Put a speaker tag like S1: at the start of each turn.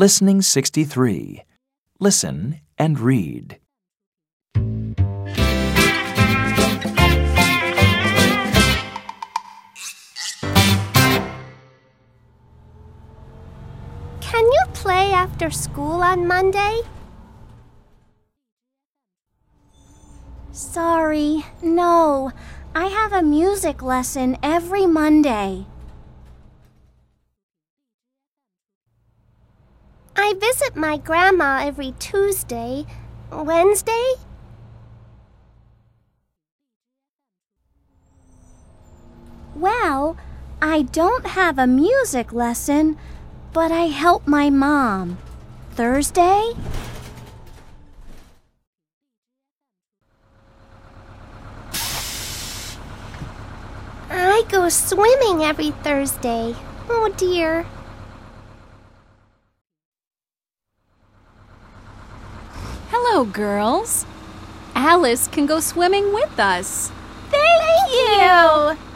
S1: Listening 63. Listen and read.
S2: Can you play after school on Monday? Sorry, no. I have a music lesson every Monday. I visit my grandma every Tuesday. Wednesday? Well, I don't have a music lesson, but I help my mom. Thursday? I go swimming every Thursday. Oh dear.
S3: Hello, girls. Alice can go swimming with us.
S2: Thank you.